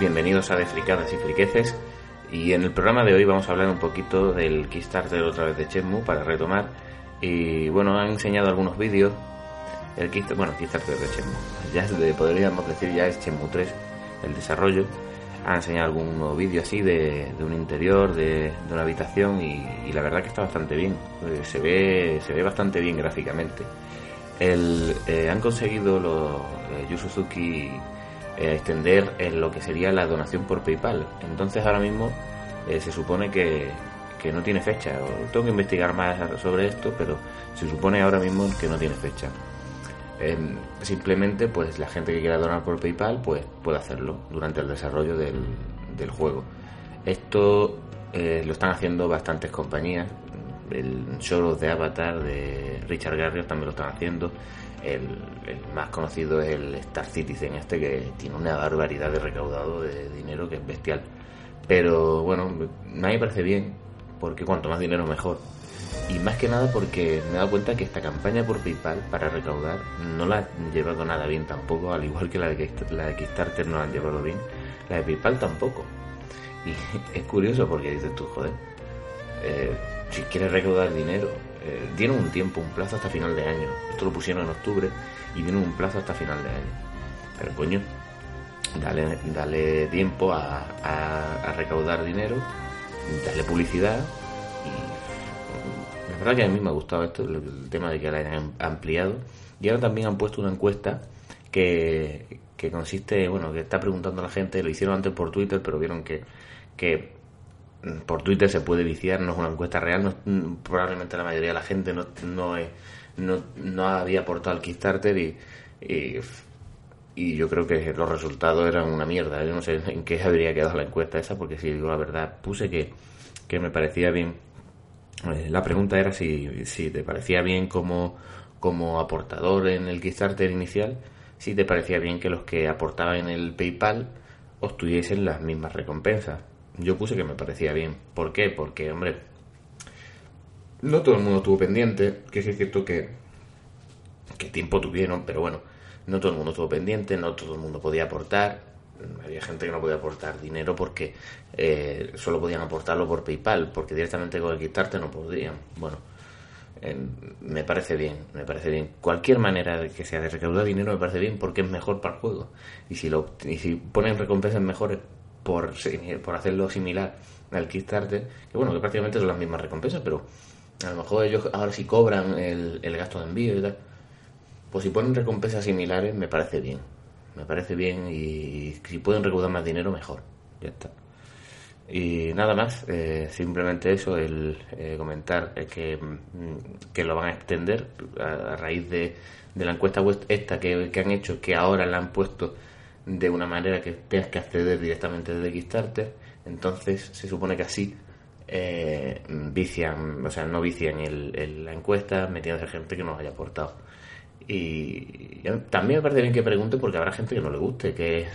bienvenidos a De Fricadas y Friqueces. Y en el programa de hoy vamos a hablar un poquito del Kickstarter otra vez de Shenmue para retomar. Y bueno, han enseñado algunos vídeos. El Kickstarter, bueno, Kickstarter de Shenmue. Ya podríamos decir ya es Shenmue 3, el desarrollo. Han enseñado algún nuevo vídeo así de, un interior, de, una habitación y, la verdad que está bastante bien. Eh, se ve, se ve bastante bien gráficamente. El, eh, han conseguido los eh, Suzuki eh, extender en lo que sería la donación por PayPal. Entonces ahora mismo eh, se supone que, que, no tiene fecha. Tengo que investigar más sobre esto, pero se supone ahora mismo que no tiene fecha. Em, simplemente pues la gente que quiera donar por PayPal pues puede hacerlo durante el desarrollo del, del juego. Esto eh, lo están haciendo bastantes compañías. El show de Avatar de Richard Garriott también lo están haciendo. El, más conocido es el Star Citizen, este que tiene una barbaridad de recaudado de dinero que es bestial. Pero bueno, a mí me parece bien, porque cuanto más dinero mejor. Y más que nada porque me he dado cuenta que esta campaña por PayPal para recaudar no la han llevado nada bien tampoco, al igual que la de, la de Kickstarter no la han llevado bien, la de PayPal tampoco. Y es curioso porque dices tú, joder, eh, si quieres recaudar dinero, eh, tienen un tiempo, un plazo hasta final de año. Esto lo pusieron en octubre y tienen un plazo hasta final de año. Pero coño, dale, dale tiempo a, recaudar dinero, dale publicidad y la verdad que a mí me ha gustado esto, el, tema de que la hayan ampliado. Y ahora también han puesto una encuesta que, que consiste, bueno, que está preguntando a la gente, lo hicieron antes por Twitter, pero vieron que por Twitter se puede viciar, no es una encuesta real, probablemente la mayoría de la gente no, no, no, había aportado al Kickstarter y, y, yo creo que los resultados eran una mierda. Yo no sé en qué habría quedado la encuesta esa, porque si digo la verdad, puse que, que me parecía bien. Eh, la pregunta era si, si te parecía bien como, como aportador en el Kickstarter inicial, si te parecía bien que los que aportaban en el PayPal obtuviesen las mismas recompensas yo puse que me parecía bien. ¿Por qué? Porque, hombre, no todo el mundo estuvo pendiente, que es cierto que, que tiempo tuvieron, pero bueno, no todo el mundo estuvo pendiente, no todo el mundo podía aportar. Había gente que no podía aportar dinero porque eh, solo podían aportarlo por PayPal, porque directamente con el quitarte no podían. Bueno, me parece bien, me parece bien. Cualquier manera de que sea de recaudar dinero me parece bien porque es mejor para el juego. Y si, lo, y si ponen recompensas mejores por, por hacerlo similar al Kickstarter, que bueno, que prácticamente son las mismas recompensas, pero a lo mejor ellos ahora sí cobran el, el gasto de envío y tal. Pues si ponen recompensas similares, me parece bien. Me parece bien y si pueden recaudar más dinero, mejor. Ya está. Y nada más, eh, simplemente eso, el eh, comentar que, mm, que lo van a extender a, raíz de, de, la encuesta esta que, que han hecho, que ahora la han puesto de una manera que tengas que acceder directamente desde Kickstarter. Entonces se supone que así eh, vician, o sea, no vician el, la encuesta metiéndose gente que nos haya aportado. Y también me parece bien que pregunte porque habrá gente que no le guste, que,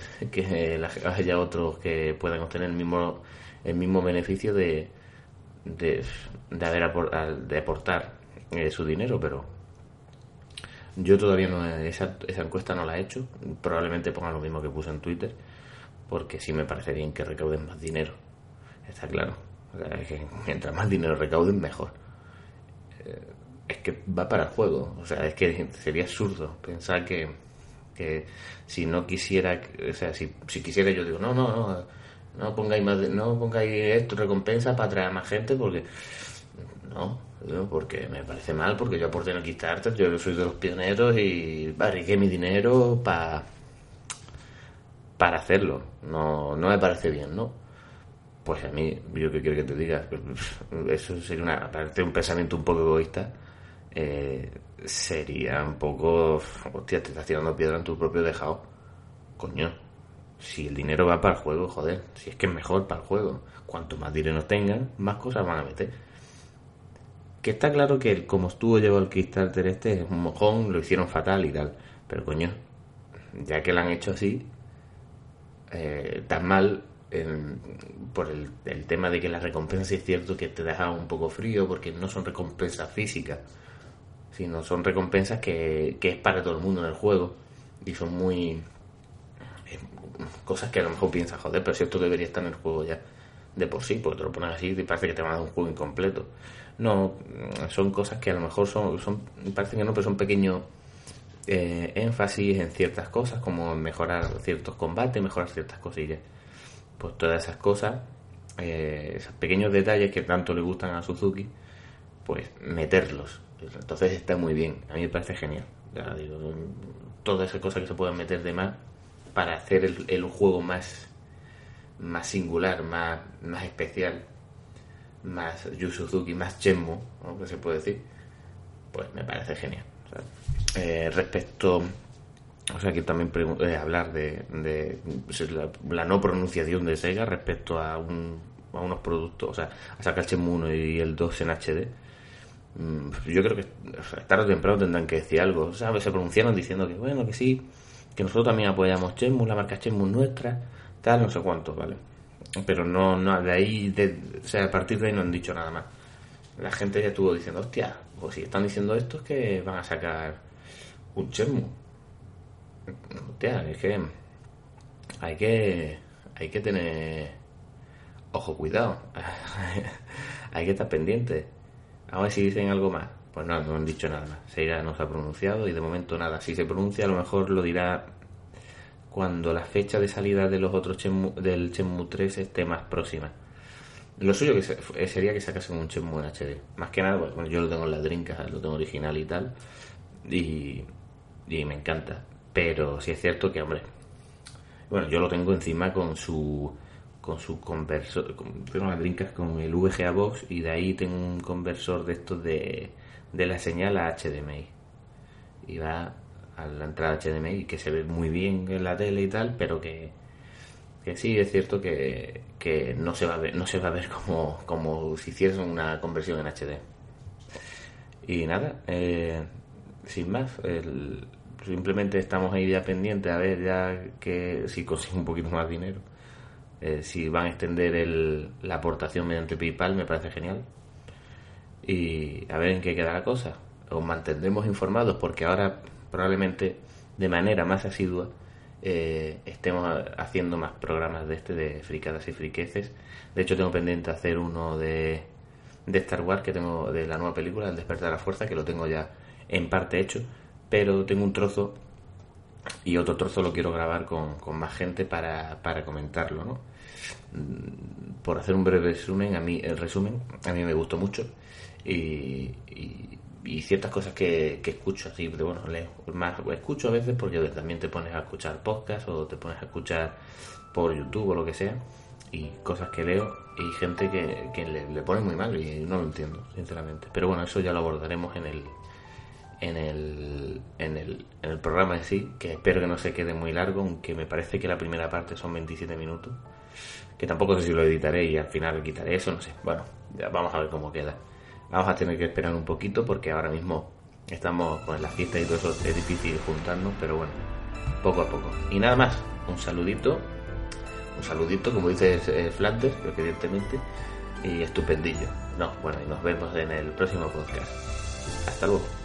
haya otros que puedan obtener el mismo, el mismo beneficio de, de, de haber de aportar eh, su dinero, pero yo todavía no, esa, esa encuesta no la he hecho. Probablemente ponga lo mismo que puse en Twitter, porque sí me parece bien que recauden más dinero. Está claro. que mientras más dinero recauden, mejor. Eh, es que va para el juego. O sea, es que sería absurdo pensar que, que si no quisiera, o sea, si, si quisiera yo digo, no, no, no, no pongáis más, no pongáis esto recompensa para atraer a más gente porque no, porque me parece mal, porque yo aporté en el Kickstarter, yo soy de los pioneros y barriqué mi dinero para para hacerlo. No, no me parece bien, ¿no? Pues a mí, yo qué quiero que te diga, eso sería una, aparte un pensamiento un poco egoísta, eh, sería un poco, hostia, te estás tirando piedra en tu propio dejado. Coño, si el dinero va para el juego, joder, si es que es mejor para el juego. Cuanto más dinero tengan, más cosas van a meter. Que está claro que como estuvo llevado el Kickstarter este, es un mojón, lo hicieron fatal y tal. Pero coño, ya que lo han hecho así, eh, tan mal por el, tema de que las recompensas es cierto que te dejan un poco frío porque no son recompensas físicas, sino son recompensas que, que es para todo el mundo en el juego y son muy cosas que a lo mejor piensas, joder, pero si esto debería estar en el juego ya de por sí, porque te lo pones así y parece que te va a dar un juego incompleto. No, son cosas que a lo mejor son, son parece que no, pero son pequeños eh, énfasis en ciertas cosas, como mejorar ciertos combates, mejorar ciertas cosillas. Pues todas esas cosas, eh, esos pequeños detalles que tanto le gustan a Suzuki, pues meterlos. Entonces está muy bien, a mí me parece genial. Ya digo, todas esas cosas que se pueden meter de más para hacer el juego más, más singular, más, más especial, más Yu Suzuki, más Shenmue, ¿no? que se puede decir, pues me parece genial. Eh, respecto, o sea, quiero también eh, hablar de, de la, no pronunciación de Sega respecto a, un, a unos productos, o sea, a sacar Shenmue 1 y el 2 en HD. Mm, yo creo que tarde o temprano tendrán que decir algo. O sea, se pronunciaron diciendo que bueno, que sí, que nosotros también apoyamos Shenmue, la marca Shenmue nuestra, tal, no sé cuánto, ¿vale? Pero no, no, de ahí, de, o sea, a partir de ahí no han dicho nada más. La gente ya estuvo diciendo, hostia, pues si están diciendo esto es que van a sacar un Shenmue. Hostia, es que hay que, hay que tener ojo cuidado. hay que estar pendiente. A ver si dicen algo más. Pues no, no han dicho nada más. Sega no se ha pronunciado y de momento nada. Si se pronuncia, a lo mejor lo dirá cuando la fecha de salida de los otros del Shenmue 3 esté más próxima. Lo suyo que eh, sería que sacasen un Shenmue en HD. Más que nada, bueno, yo lo tengo en la Dreamcast, lo tengo original y tal. Y, y me encanta. Pero sí es cierto que, hombre, bueno, yo lo tengo encima con su con su conversor, tengo una Dreamcast con el VGA Box y de ahí tengo un conversor de estos de, de la señal a HDMI. Y va a la entrada HDMI que se ve muy bien en la tele y tal, pero que, que sí es cierto que, que, no se va a ver, no se va a ver como, como si hiciesen una conversión en HD. Y nada, eh, sin más, simplemente estamos ahí ya pendientes a ver ya que si consigo un poquito más dinero. Eh, si van a extender el, la aportación mediante PayPal me parece genial. Y a ver en qué queda la cosa. Os mantendremos informados porque ahora probablemente de manera más asidua eh, estemos haciendo más programas de este de fricadas y friqueces. De hecho, tengo pendiente hacer uno de, de Star Wars que tengo de la nueva película, El despertar de la fuerza, que lo tengo ya en parte hecho, pero tengo un trozo y otro trozo lo quiero grabar con, con más gente para, para comentarlo, ¿no? Por hacer un breve resumen, a mí el resumen a mí me gustó mucho y ciertas cosas que, escucho así, pero bueno, leo más, escucho a veces porque también te pones a escuchar podcast o te pones a escuchar por YouTube o lo que sea y cosas que leo y gente que, le, pone muy mal y no lo entiendo, sinceramente. Pero bueno, eso ya lo abordaremos en el en el, en el, en el programa en sí, que espero que no se quede muy largo, aunque me parece que la primera parte son 27 minutos, que tampoco sé si lo editaré y al final quitaré eso, no sé. Bueno, ya vamos a ver cómo queda. Vamos a tener que esperar un poquito porque ahora mismo estamos con la fiesta y todo eso es difícil juntarnos, pero bueno, poco a poco. Y nada más, un saludito, un saludito, como dice Flanders, evidentemente, y estupendillo. No, bueno, y nos vemos en el próximo podcast. Hasta luego.